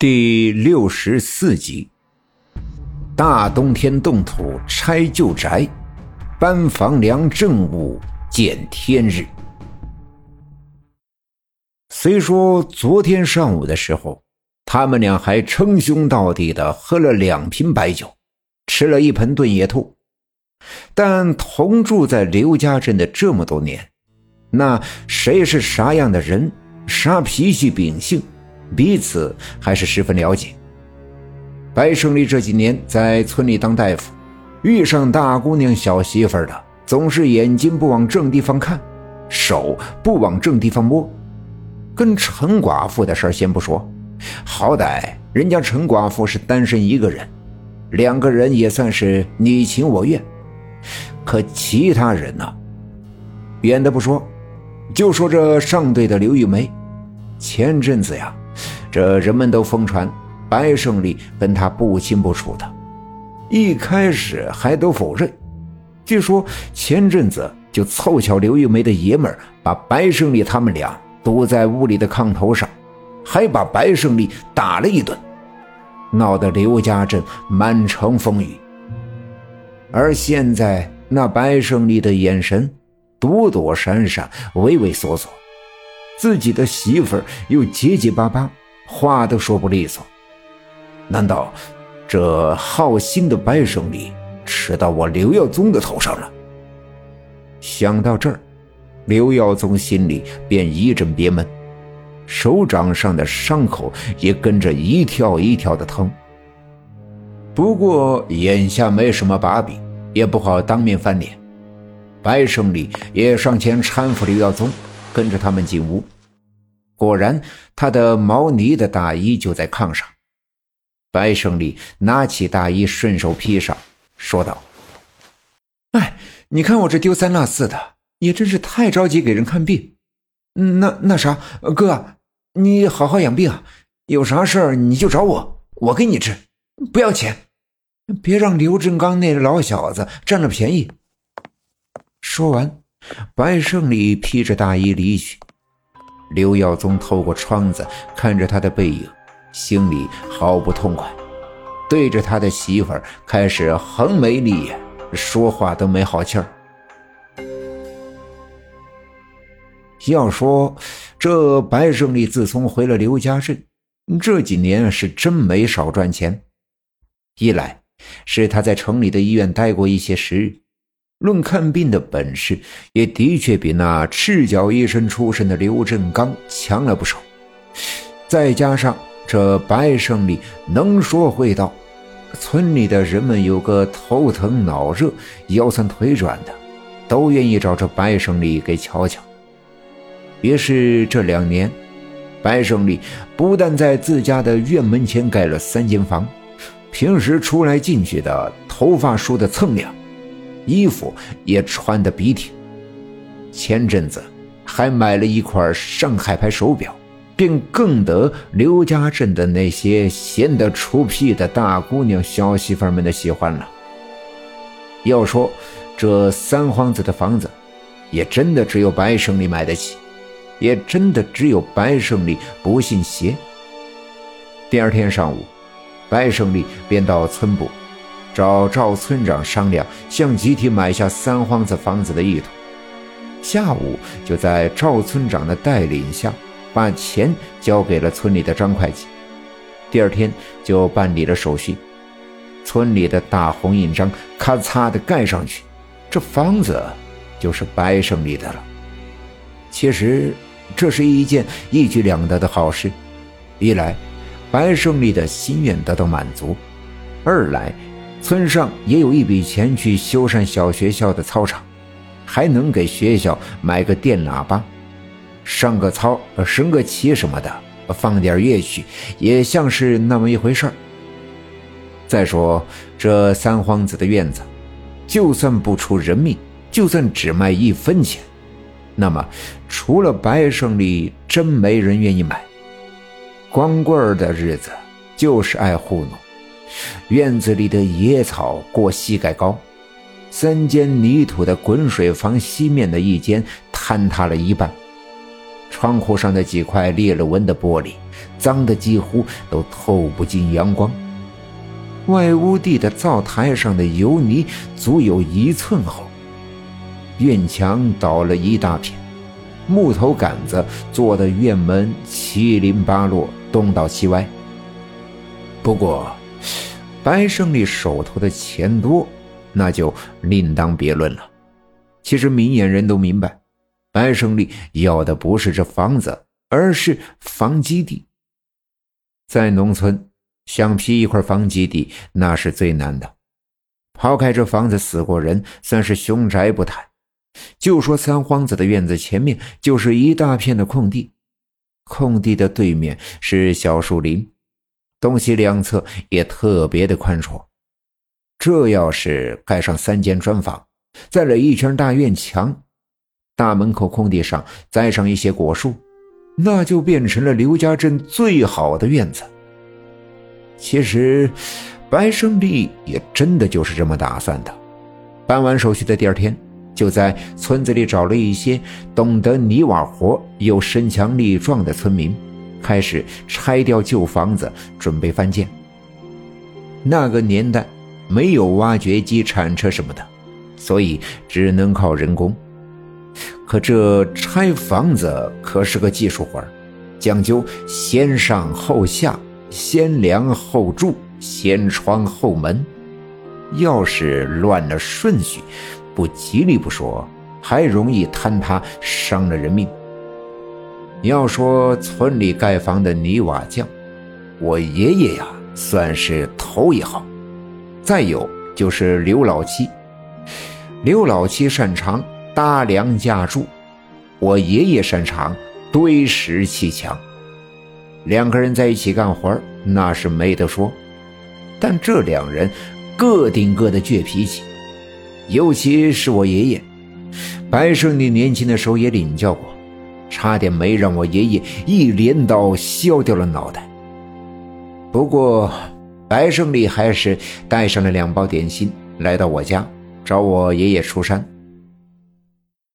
第六十四集，大冬天动土拆旧宅，搬房梁正午见天日。虽说昨天上午的时候，他们俩还称兄道弟的喝了两瓶白酒，吃了一盆炖野兔，但同住在刘家镇的这么多年，那谁是啥样的人，啥脾气秉性？彼此还是十分了解。白胜利这几年在村里当大夫，遇上大姑娘、小媳妇的，总是眼睛不往正地方看，手不往正地方摸。跟陈寡妇的事儿先不说，好歹人家陈寡妇是单身一个人，两个人也算是你情我愿。可其他人呢？远的不说，就说这上队的刘玉梅，前阵子呀。这人们都疯传白胜利跟他不清不楚的，一开始还都否认。据说前阵子就凑巧刘玉梅的爷们儿把白胜利他们俩堵在屋里的炕头上，还把白胜利打了一顿，闹得刘家镇满城风雨。而现在那白胜利的眼神躲躲闪闪、畏畏缩缩，自己的媳妇儿又结结巴巴。话都说不利索，难道这好心的白胜利吃到我刘耀宗的头上了？想到这儿，刘耀宗心里便一阵憋闷，手掌上的伤口也跟着一跳一跳的疼。不过眼下没什么把柄，也不好当面翻脸。白胜利也上前搀扶刘耀宗，跟着他们进屋。果然，他的毛呢的大衣就在炕上。白胜利拿起大衣，顺手披上，说道：“哎，你看我这丢三落四的，也真是太着急给人看病。那那啥，哥，你好好养病，有啥事儿你就找我，我给你治，不要钱，别让刘振刚那老小子占了便宜。”说完，白胜利披着大衣离去。刘耀宗透过窗子看着他的背影，心里好不痛快，对着他的媳妇儿开始横眉立眼，说话都没好气儿。要说这白胜利自从回了刘家镇，这几年是真没少赚钱。一来是他在城里的医院待过一些时日。论看病的本事，也的确比那赤脚医生出身的刘振刚强了不少。再加上这白胜利能说会道，村里的人们有个头疼脑热、腰酸腿软的，都愿意找这白胜利给瞧瞧。于是这两年，白胜利不但在自家的院门前盖了三间房，平时出来进去的头发梳得锃亮。衣服也穿得笔挺，前阵子还买了一块上海牌手表，并更得刘家镇的那些闲得出屁的大姑娘、小媳妇们的喜欢了。要说这三皇子的房子，也真的只有白胜利买得起，也真的只有白胜利不信邪。第二天上午，白胜利便到村部。找赵村长商量，向集体买下三皇子房子的意图。下午就在赵村长的带领下，把钱交给了村里的张会计。第二天就办理了手续，村里的大红印章咔嚓的盖上去，这房子就是白胜利的了。其实这是一件一举两得的好事：一来白胜利的心愿得到满足；二来。村上也有一笔钱去修缮小学校的操场，还能给学校买个电喇叭，上个操、升个旗什么的，放点乐曲，也像是那么一回事儿。再说这三皇子的院子，就算不出人命，就算只卖一分钱，那么除了白胜利，真没人愿意买。光棍儿的日子就是爱糊弄。院子里的野草过膝盖高，三间泥土的滚水房西面的一间坍塌了一半，窗户上的几块裂了纹的玻璃脏得几乎都透不进阳光。外屋地的灶台上的油泥足有一寸厚，院墙倒了一大片，木头杆子做的院门七零八落，东倒西歪。不过，白胜利手头的钱多，那就另当别论了。其实明眼人都明白，白胜利要的不是这房子，而是房基地。在农村，想批一块房基地，那是最难的。抛开这房子死过人，算是凶宅不谈，就说三皇子的院子前面就是一大片的空地，空地的对面是小树林。东西两侧也特别的宽敞，这要是盖上三间砖房，再垒一圈大院墙，大门口空地上栽上一些果树，那就变成了刘家镇最好的院子。其实，白胜利也真的就是这么打算的。办完手续的第二天，就在村子里找了一些懂得泥瓦活又身强力壮的村民。开始拆掉旧房子，准备翻建。那个年代没有挖掘机、铲车什么的，所以只能靠人工。可这拆房子可是个技术活儿讲究先上后下，先梁后柱，先窗后门。要是乱了顺序，不吉利不说，还容易坍塌，伤了人命。要说村里盖房的泥瓦匠，我爷爷呀算是头一号。再有就是刘老七，刘老七擅长搭梁架柱，我爷爷擅长堆石砌墙。两个人在一起干活那是没得说。但这两人各顶各的倔脾气，尤其是我爷爷，白胜利年轻的时候也领教过。差点没让我爷爷一镰刀削掉了脑袋。不过，白胜利还是带上了两包点心，来到我家找我爷爷出山。